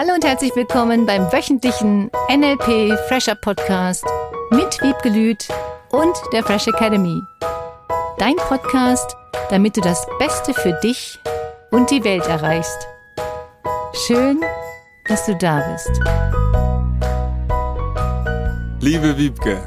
Hallo und herzlich willkommen beim wöchentlichen NLP Fresher Podcast mit Wiebke Lüth und der Fresh Academy. Dein Podcast, damit du das Beste für dich und die Welt erreichst. Schön, dass du da bist. Liebe Wiebke,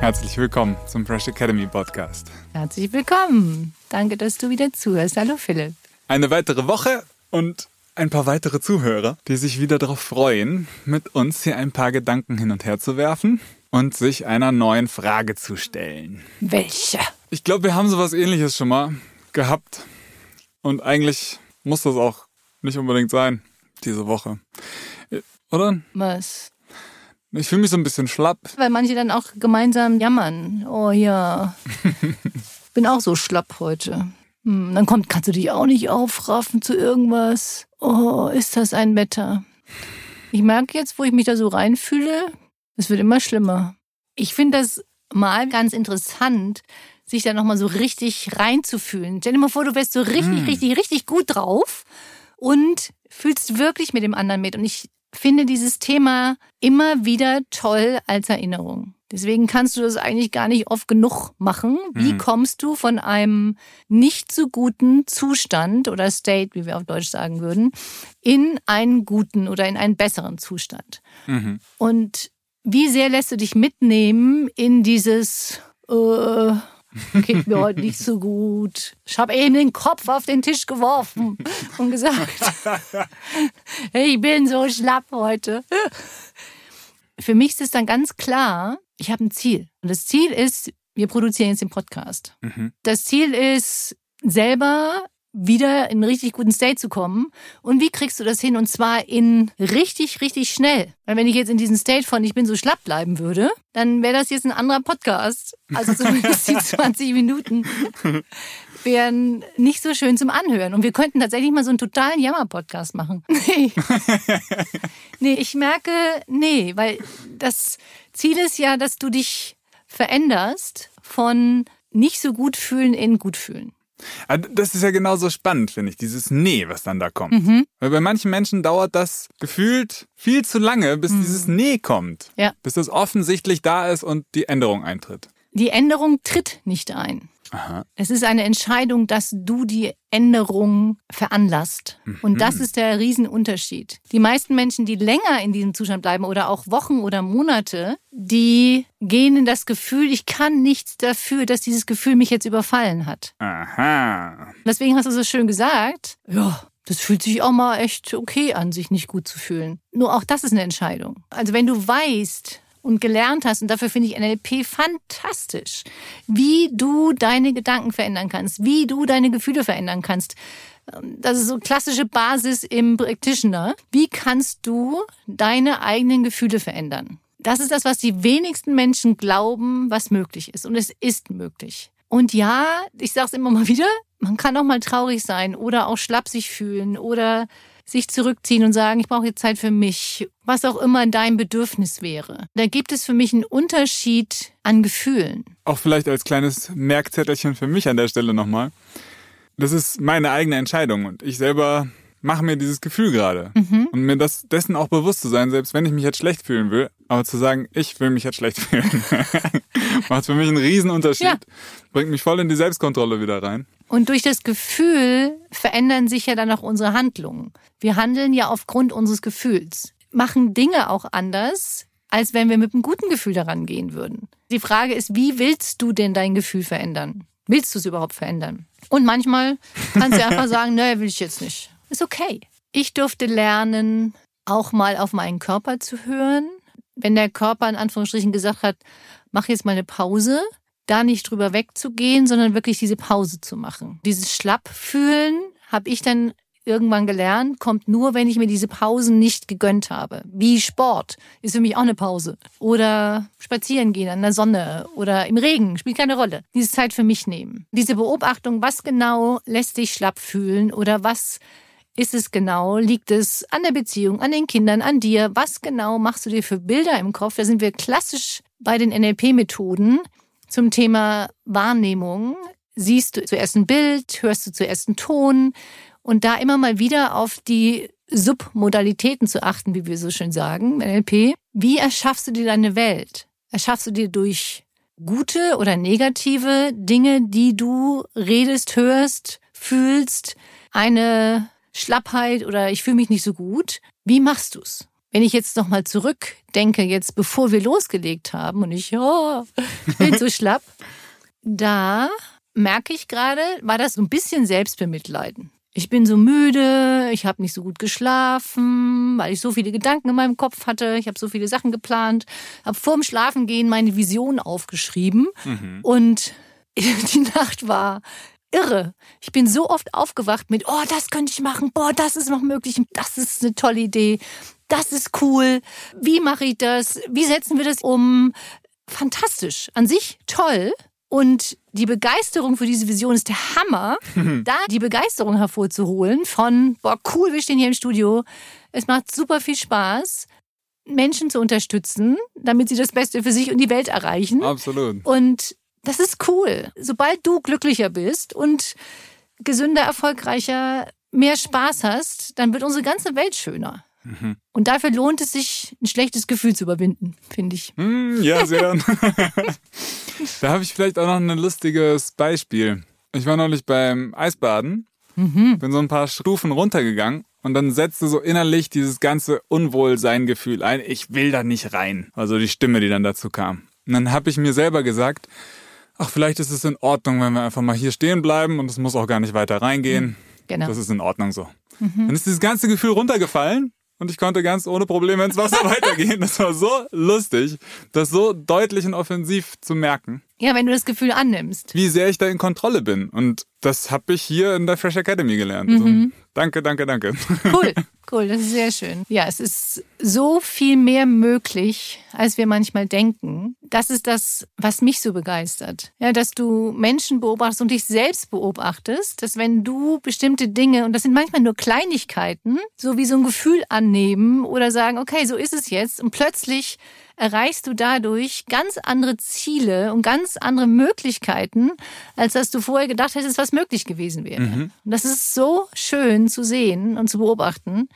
herzlich willkommen zum Fresh Academy Podcast. Herzlich willkommen. Danke, dass du wieder zuhörst. Hallo Philipp. Eine weitere Woche und ein paar weitere Zuhörer, die sich wieder darauf freuen, mit uns hier ein paar Gedanken hin und her zu werfen und sich einer neuen Frage zu stellen. Welche? Ich glaube, wir haben sowas ähnliches schon mal gehabt. Und eigentlich muss das auch nicht unbedingt sein, diese Woche. Oder? Was? Ich fühle mich so ein bisschen schlapp. Weil manche dann auch gemeinsam jammern. Oh ja. Bin auch so schlapp heute. Hm, dann kommt, kannst du dich auch nicht aufraffen zu irgendwas. Oh, ist das ein Wetter. Ich merke jetzt, wo ich mich da so reinfühle, es wird immer schlimmer. Ich finde das mal ganz interessant, sich da nochmal so richtig reinzufühlen. Stell dir mal vor, du wärst so richtig, Mm. richtig, richtig gut drauf und fühlst wirklich mit dem anderen mit. Und ich finde dieses Thema immer wieder toll als Erinnerung. Deswegen kannst du das eigentlich gar nicht oft genug machen. Wie Mhm. kommst du von einem nicht so guten Zustand oder State, wie wir auf Deutsch sagen würden, in einen guten oder in einen besseren Zustand? Mhm. Und wie sehr lässt du dich mitnehmen in dieses, äh, geht mir heute nicht so gut. Ich habe eben den Kopf auf den Tisch geworfen und gesagt, ich bin so schlapp heute. Für mich ist es dann ganz klar, ich habe ein Ziel. Und das Ziel ist, wir produzieren jetzt den Podcast. Mhm. Das Ziel ist, selber wieder in einen richtig guten State zu kommen. Und wie kriegst du das hin? Und zwar in richtig, richtig schnell. Weil wenn ich jetzt in diesem State von ich bin so schlapp bleiben würde, dann wäre das jetzt ein anderer Podcast. Also zumindest die 20 Minuten wären nicht so schön zum Anhören. Und wir könnten tatsächlich mal so einen totalen Jammer-Podcast machen. Nee. nee, ich merke, nee, weil das Ziel ist ja, dass du dich veränderst von nicht so gut fühlen in gut fühlen. Ah, Das ist ja genauso spannend, finde ich, dieses Nee, was dann da kommt. Mhm. Weil bei manchen Menschen dauert das gefühlt viel zu lange, bis dieses Nee kommt. Mhm. Ja. Bis das offensichtlich da ist und die Änderung eintritt. Die Änderung tritt nicht ein. Aha. Es ist eine Entscheidung, dass du die Änderung veranlasst. Und das ist der Riesenunterschied. Die meisten Menschen, die länger in diesem Zustand bleiben oder auch Wochen oder Monate, die gehen in das Gefühl, ich kann nichts dafür, dass dieses Gefühl mich jetzt überfallen hat. Aha. Deswegen hast du so schön gesagt, ja, das fühlt sich auch mal echt okay an, sich nicht gut zu fühlen. Nur auch das ist eine Entscheidung. Also wenn du weißt und gelernt hast, und dafür finde ich NLP fantastisch, wie du deine Gedanken verändern kannst, wie du deine Gefühle verändern kannst. Ähm, Das ist so klassische Basis im Practitioner. Wie kannst du deine eigenen Gefühle verändern? Das ist das, was die wenigsten Menschen glauben, was möglich ist. Und es ist möglich. Und ja, ich sage es immer mal wieder, man kann auch mal traurig sein oder auch schlapp sich fühlen oder sich zurückziehen und sagen, ich brauche jetzt Zeit für mich, was auch immer dein Bedürfnis wäre. Da gibt es für mich einen Unterschied an Gefühlen. Auch vielleicht als kleines Merkzettelchen für mich an der Stelle nochmal. Das ist meine eigene Entscheidung und ich selber mache mir dieses Gefühl gerade. Mhm. Und mir das dessen auch bewusst zu sein, selbst wenn ich mich jetzt schlecht fühlen will, aber zu sagen, ich will mich jetzt schlecht fühlen, macht für mich einen riesen Unterschied. Ja. Bringt mich voll in die Selbstkontrolle wieder rein. Und durch das Gefühl verändern sich ja dann auch unsere Handlungen. Wir handeln ja aufgrund unseres Gefühls, machen Dinge auch anders, als wenn wir mit einem guten Gefühl daran gehen würden. Die Frage ist, wie willst du denn dein Gefühl verändern? Willst du es überhaupt verändern? Und manchmal kannst du einfach sagen, naja, will ich jetzt nicht. Ist okay. Ich durfte lernen, auch mal auf meinen Körper zu hören. Wenn der Körper in Anführungsstrichen gesagt hat, mach jetzt mal eine Pause, da nicht drüber wegzugehen, sondern wirklich diese Pause zu machen. Dieses Schlappfühlen habe ich dann irgendwann gelernt, kommt nur, wenn ich mir diese Pausen nicht gegönnt habe. Wie Sport ist für mich auch eine Pause. Oder spazieren gehen an der Sonne oder im Regen, spielt keine Rolle. Diese Zeit für mich nehmen. Diese Beobachtung, was genau lässt dich schlapp fühlen oder was ist es genau? Liegt es an der Beziehung, an den Kindern, an dir? Was genau machst du dir für Bilder im Kopf? Da sind wir klassisch bei den NLP-Methoden zum Thema Wahrnehmung. Siehst du zuerst ein Bild, hörst du zuerst einen Ton und da immer mal wieder auf die Submodalitäten zu achten, wie wir so schön sagen, NLP. Wie erschaffst du dir deine Welt? Erschaffst du dir durch gute oder negative Dinge, die du redest, hörst, fühlst, eine Schlappheit oder ich fühle mich nicht so gut? Wie machst du's? Wenn ich jetzt nochmal zurückdenke, jetzt bevor wir losgelegt haben und ich oh, bin so schlapp, da merke ich gerade, war das so ein bisschen Selbstbemitleiden. Ich bin so müde, ich habe nicht so gut geschlafen, weil ich so viele Gedanken in meinem Kopf hatte. Ich habe so viele Sachen geplant, habe vorm Schlafengehen meine Vision aufgeschrieben mhm. und die Nacht war irre. Ich bin so oft aufgewacht mit, oh, das könnte ich machen, boah, das ist noch möglich, das ist eine tolle Idee, das ist cool. Wie mache ich das? Wie setzen wir das um? Fantastisch, an sich toll. Und die Begeisterung für diese Vision ist der Hammer, da die Begeisterung hervorzuholen von, boah, cool, wir stehen hier im Studio. Es macht super viel Spaß, Menschen zu unterstützen, damit sie das Beste für sich und die Welt erreichen. Absolut. Und das ist cool. Sobald du glücklicher bist und gesünder, erfolgreicher, mehr Spaß hast, dann wird unsere ganze Welt schöner. Mhm. Und dafür lohnt es sich, ein schlechtes Gefühl zu überwinden, finde ich. Mm, ja, sehr. da habe ich vielleicht auch noch ein lustiges Beispiel. Ich war neulich beim Eisbaden, mhm. bin so ein paar Stufen runtergegangen und dann setzte so innerlich dieses ganze Unwohlsein-Gefühl ein. Ich will da nicht rein. Also die Stimme, die dann dazu kam. Und dann habe ich mir selber gesagt, ach, vielleicht ist es in Ordnung, wenn wir einfach mal hier stehen bleiben und es muss auch gar nicht weiter reingehen. Mhm. Genau. Das ist in Ordnung so. Mhm. Dann ist dieses ganze Gefühl runtergefallen und ich konnte ganz ohne Probleme ins Wasser weitergehen. Das war so lustig, das so deutlich und offensiv zu merken. Ja, wenn du das Gefühl annimmst. Wie sehr ich da in Kontrolle bin. Und das habe ich hier in der Fresh Academy gelernt. Mhm. Also, danke, danke, danke. Cool, cool, das ist sehr schön. Ja, es ist so viel mehr möglich, als wir manchmal denken. Das ist das, was mich so begeistert. Ja, dass du Menschen beobachtest und dich selbst beobachtest, dass wenn du bestimmte Dinge, und das sind manchmal nur Kleinigkeiten, so wie so ein Gefühl annehmen oder sagen, okay, so ist es jetzt, und plötzlich erreichst du dadurch ganz andere Ziele und ganz andere Möglichkeiten, als dass du vorher gedacht hättest, was möglich gewesen wäre. Mhm. Und das ist so schön zu sehen und zu beobachten.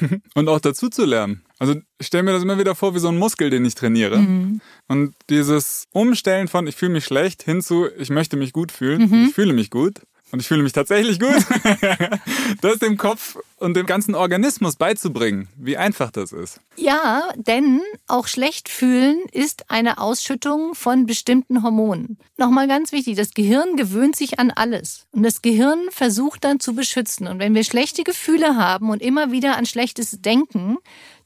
und auch dazu zu lernen. Also ich stelle mir das immer wieder vor wie so ein Muskel, den ich trainiere. Mhm. Und dieses Umstellen von ich fühle mich schlecht hin zu ich möchte mich gut fühlen, mhm. ich fühle mich gut, und ich fühle mich tatsächlich gut. das dem Kopf und dem ganzen Organismus beizubringen, wie einfach das ist. Ja, denn auch schlecht fühlen ist eine Ausschüttung von bestimmten Hormonen. Nochmal ganz wichtig, das Gehirn gewöhnt sich an alles. Und das Gehirn versucht dann zu beschützen. Und wenn wir schlechte Gefühle haben und immer wieder an Schlechtes denken,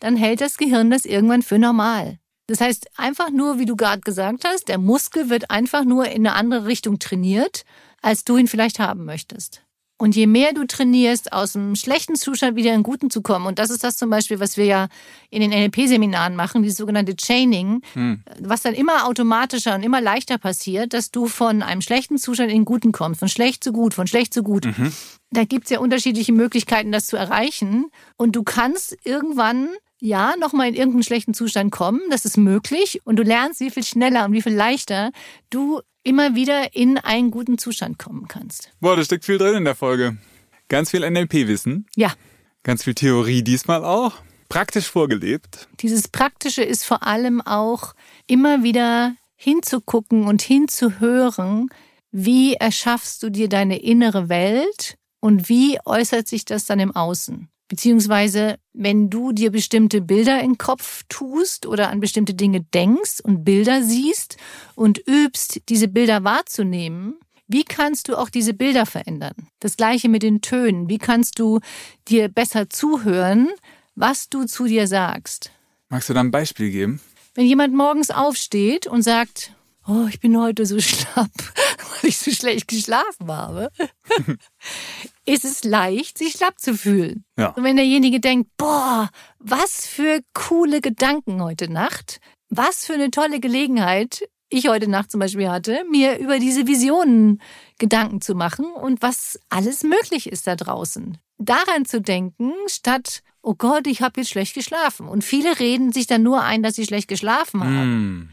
dann hält das Gehirn das irgendwann für normal. Das heißt, einfach nur, wie du gerade gesagt hast, der Muskel wird einfach nur in eine andere Richtung trainiert als du ihn vielleicht haben möchtest. Und je mehr du trainierst, aus einem schlechten Zustand wieder in einen guten zu kommen, und das ist das zum Beispiel, was wir ja in den NLP-Seminaren machen, dieses sogenannte Chaining, hm. was dann immer automatischer und immer leichter passiert, dass du von einem schlechten Zustand in den guten kommst, von schlecht zu gut, von schlecht zu gut. Mhm. Da gibt's ja unterschiedliche Möglichkeiten, das zu erreichen. Und du kannst irgendwann ja, nochmal in irgendeinen schlechten Zustand kommen. Das ist möglich. Und du lernst, wie viel schneller und wie viel leichter du immer wieder in einen guten Zustand kommen kannst. Boah, da steckt viel drin in der Folge. Ganz viel NLP-Wissen. Ja. Ganz viel Theorie diesmal auch. Praktisch vorgelebt. Dieses Praktische ist vor allem auch immer wieder hinzugucken und hinzuhören, wie erschaffst du dir deine innere Welt und wie äußert sich das dann im Außen. Beziehungsweise, wenn du dir bestimmte Bilder in den Kopf tust oder an bestimmte Dinge denkst und Bilder siehst und übst, diese Bilder wahrzunehmen, wie kannst du auch diese Bilder verändern? Das gleiche mit den Tönen. Wie kannst du dir besser zuhören, was du zu dir sagst? Magst du da ein Beispiel geben? Wenn jemand morgens aufsteht und sagt, oh, ich bin heute so schlapp, weil ich so schlecht geschlafen habe, ist es leicht, sich schlapp zu fühlen. Ja. Und wenn derjenige denkt, boah, was für coole Gedanken heute Nacht, was für eine tolle Gelegenheit ich heute Nacht zum Beispiel hatte, mir über diese Visionen Gedanken zu machen und was alles möglich ist da draußen. Daran zu denken, statt, oh Gott, ich habe jetzt schlecht geschlafen. Und viele reden sich dann nur ein, dass sie schlecht geschlafen haben. Mm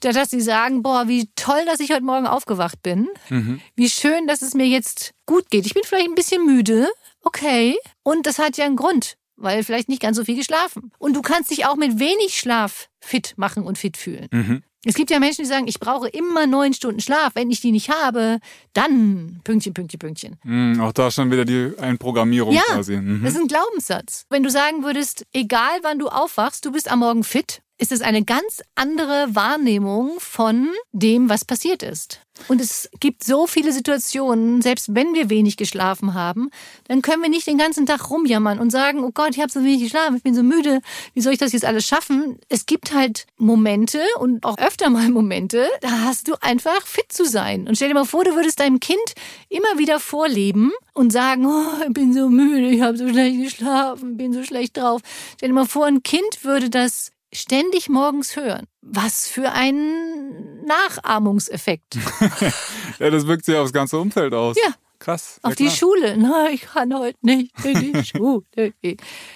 dass sie sagen, boah, wie toll, dass ich heute Morgen aufgewacht bin. Mhm. Wie schön, dass es mir jetzt gut geht. Ich bin vielleicht ein bisschen müde. Okay. Und das hat ja einen Grund. weil vielleicht nicht ganz so viel geschlafen. Und du kannst dich auch mit wenig Schlaf fit machen und fit fühlen. Mhm. Es gibt ja Menschen, die sagen, ich brauche immer neun Stunden Schlaf. Wenn ich die nicht habe, dann Pünktchen, Pünktchen, Pünktchen. Mhm, auch da schon wieder die Einprogrammierung Ja, quasi. Mhm. Das ist ein Glaubenssatz. Wenn du sagen würdest, egal wann du aufwachst, du bist am Morgen fit, ist es eine ganz andere Wahrnehmung von dem, was passiert ist. Und es gibt so viele Situationen, selbst wenn wir wenig geschlafen haben, dann können wir nicht den ganzen Tag rumjammern und sagen, oh Gott, ich habe so wenig geschlafen, ich bin so müde, wie soll ich das jetzt alles schaffen? Es gibt halt Momente und auch öfter mal Momente, da hast du einfach fit zu sein. Und stell dir mal vor, du würdest deinem Kind immer wieder vorleben und sagen, oh, ich bin so müde, ich habe so schlecht geschlafen, bin so schlecht drauf. Stell dir mal vor, ein Kind würde das ständig morgens hören. Was für ein Nachahmungseffekt. ja, das wirkt sich aufs ganze Umfeld aus. Ja. Krass. Auf die klar. Schule. Na, ich kann heute nicht in die Schule.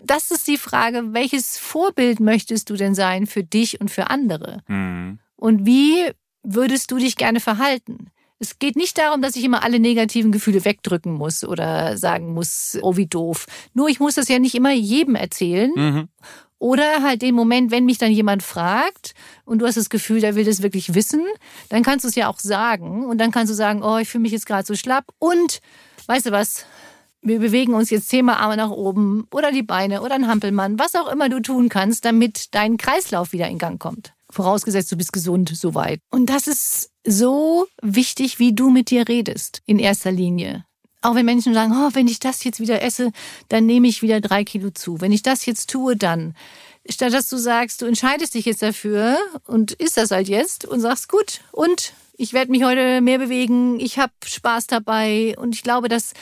Das ist die Frage, welches Vorbild möchtest du denn sein für dich und für andere? Mhm. Und wie würdest du dich gerne verhalten? Es geht nicht darum, dass ich immer alle negativen Gefühle wegdrücken muss oder sagen muss, oh wie doof. Nur ich muss das ja nicht immer jedem erzählen. Mhm. Oder halt den Moment, wenn mich dann jemand fragt und du hast das Gefühl, der will das wirklich wissen, dann kannst du es ja auch sagen. Und dann kannst du sagen, oh, ich fühle mich jetzt gerade so schlapp. Und weißt du was? Wir bewegen uns jetzt zehnmal Arme nach oben oder die Beine oder ein Hampelmann, was auch immer du tun kannst, damit dein Kreislauf wieder in Gang kommt. Vorausgesetzt, du bist gesund soweit. Und das ist so wichtig, wie du mit dir redest, in erster Linie. Auch wenn Menschen sagen, oh, wenn ich das jetzt wieder esse, dann nehme ich wieder drei Kilo zu. Wenn ich das jetzt tue, dann. Statt dass du sagst, du entscheidest dich jetzt dafür und isst das halt jetzt und sagst, gut, und ich werde mich heute mehr bewegen, ich habe Spaß dabei und ich glaube, dass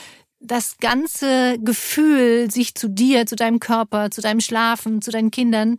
das ganze Gefühl sich zu dir, zu deinem Körper, zu deinem Schlafen, zu deinen Kindern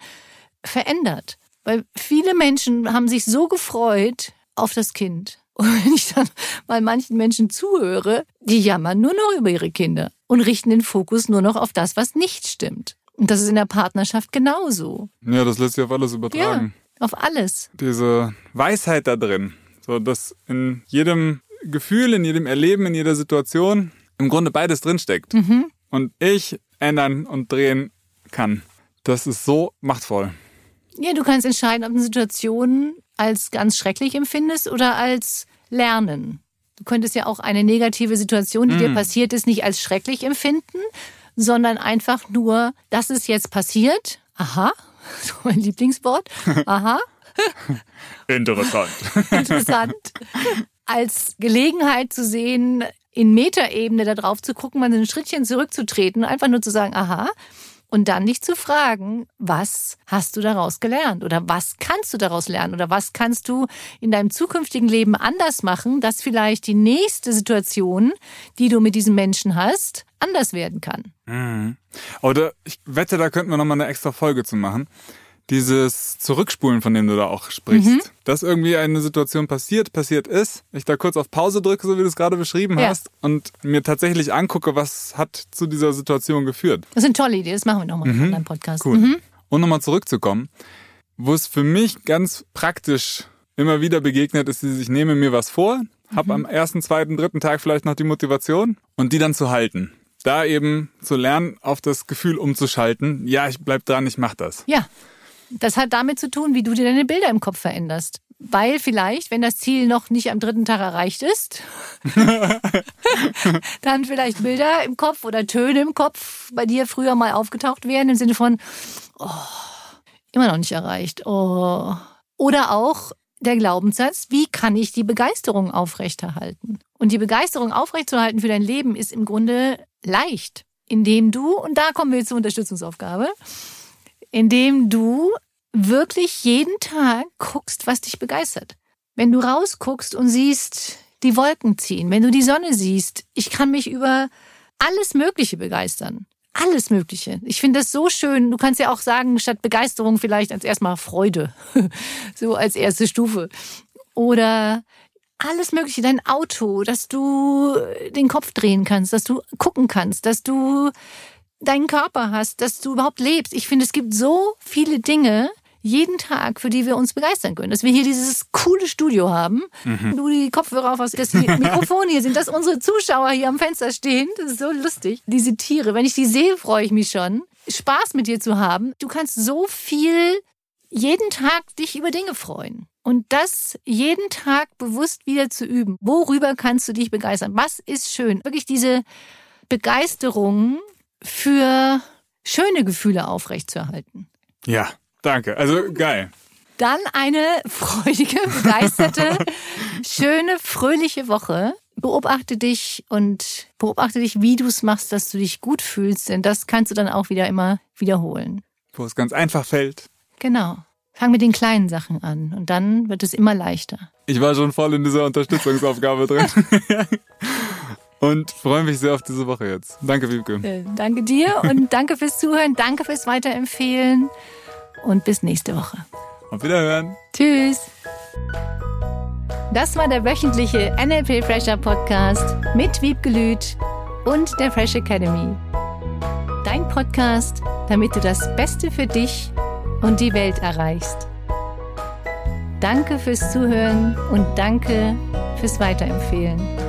verändert. Weil viele Menschen haben sich so gefreut auf das Kind. Und wenn ich dann mal manchen Menschen zuhöre, die jammern nur noch über ihre Kinder und richten den Fokus nur noch auf das, was nicht stimmt. Und das ist in der Partnerschaft genauso. Ja, das lässt sich auf alles Ja, übertragen. auf alles. Diese Weisheit da drin. So, dass in jedem Gefühl, in jedem Erleben, in jeder Situation im Grunde beides drinsteckt. Mhm. Und ich ändern und drehen kann. Das ist so machtvoll. Ja, du kannst entscheiden, ob du eine Situation als ganz schrecklich empfindest oder als Lernen. Du könntest ja auch eine negative Situation, die dir passiert ist, nicht als schrecklich empfinden, sondern einfach nur, das ist jetzt passiert. Aha, so mein Lieblingswort. Aha, Interessant. interessant. Als Gelegenheit zu sehen, in Metaebene da drauf zu gucken, mal ein Schrittchen zurückzutreten, einfach nur zu sagen, aha. Und dann dich zu fragen, was hast du daraus gelernt? Oder was kannst du daraus lernen? Oder was kannst du in deinem zukünftigen Leben anders machen, dass vielleicht die nächste Situation, die du mit diesem Menschen hast, anders werden kann? Mhm. Oder ich wette, da könnten wir nochmal eine extra Folge zu machen. Dieses Zurückspulen, von dem du da auch sprichst. Mhm. Dass irgendwie eine Situation passiert, passiert ist, ich da kurz auf Pause drücke, so wie du es gerade beschrieben Ja. hast, und mir tatsächlich angucke, was hat zu dieser Situation geführt. Das ist eine tolle Idee, das machen wir nochmal in deinem Podcast. Cool. Mhm. Und nochmal zurückzukommen, wo es für mich ganz praktisch immer wieder begegnet ist, dieses, ich nehme mir was vor, habe am ersten, zweiten, dritten Tag vielleicht noch die Motivation und die dann zu halten. Da eben zu lernen, auf das Gefühl umzuschalten, ja, ich bleib dran, ich mach das. Ja, das hat damit zu tun, wie du dir deine Bilder im Kopf veränderst. Weil vielleicht, wenn das Ziel noch nicht am dritten Tag erreicht ist, dann vielleicht Bilder im Kopf oder Töne im Kopf bei dir früher mal aufgetaucht wären im Sinne von, oh, immer noch nicht erreicht. Oh. Oder auch der Glaubenssatz, wie kann ich die Begeisterung aufrechterhalten? Und die Begeisterung aufrechtzuerhalten für dein Leben ist im Grunde leicht, indem du, und da kommen wir zur Unterstützungsaufgabe, indem du wirklich jeden Tag guckst, was dich begeistert. Wenn du rausguckst und siehst, die Wolken ziehen, wenn du die Sonne siehst, ich kann mich über alles Mögliche begeistern. Alles Mögliche. Ich finde das so schön. Du kannst ja auch sagen, statt Begeisterung vielleicht als erstmal Freude. so als erste Stufe. Oder alles Mögliche, dein Auto, dass du den Kopf drehen kannst, dass du gucken kannst, dass du deinen Körper hast, dass du überhaupt lebst. Ich finde, es gibt so viele Dinge jeden Tag, für die wir uns begeistern können. Dass wir hier dieses coole Studio haben, du die Kopfhörer auf hast, dass die Mikrofone hier sind, dass unsere Zuschauer hier am Fenster stehen. Das ist so lustig. Diese Tiere, wenn ich die sehe, freue ich mich schon. Spaß mit dir zu haben. Du kannst so viel jeden Tag dich über Dinge freuen. Und das jeden Tag bewusst wieder zu üben. Worüber kannst du dich begeistern? Was ist schön? Wirklich diese Begeisterung für schöne Gefühle aufrechtzuerhalten. Ja, danke. Also geil. Dann eine freudige, begeisterte, schöne, fröhliche Woche. Beobachte dich und beobachte dich, wie du es machst, dass du dich gut fühlst, denn das kannst du dann auch wieder immer wiederholen. Wo es ganz einfach fällt. Genau. Fang mit den kleinen Sachen an und dann wird es immer leichter. Ich war schon voll in dieser Unterstützungsaufgabe drin. und freue mich sehr auf diese Woche jetzt. Danke, Wiebke. Äh, danke dir und danke fürs Zuhören, danke fürs Weiterempfehlen und bis nächste Woche. Auf Wiederhören. Tschüss. Das war der wöchentliche NLP Fresher Podcast mit Wiebke Lüth und der Fresh Academy. Dein Podcast, damit du das Beste für dich und die Welt erreichst. Danke fürs Zuhören und danke fürs Weiterempfehlen.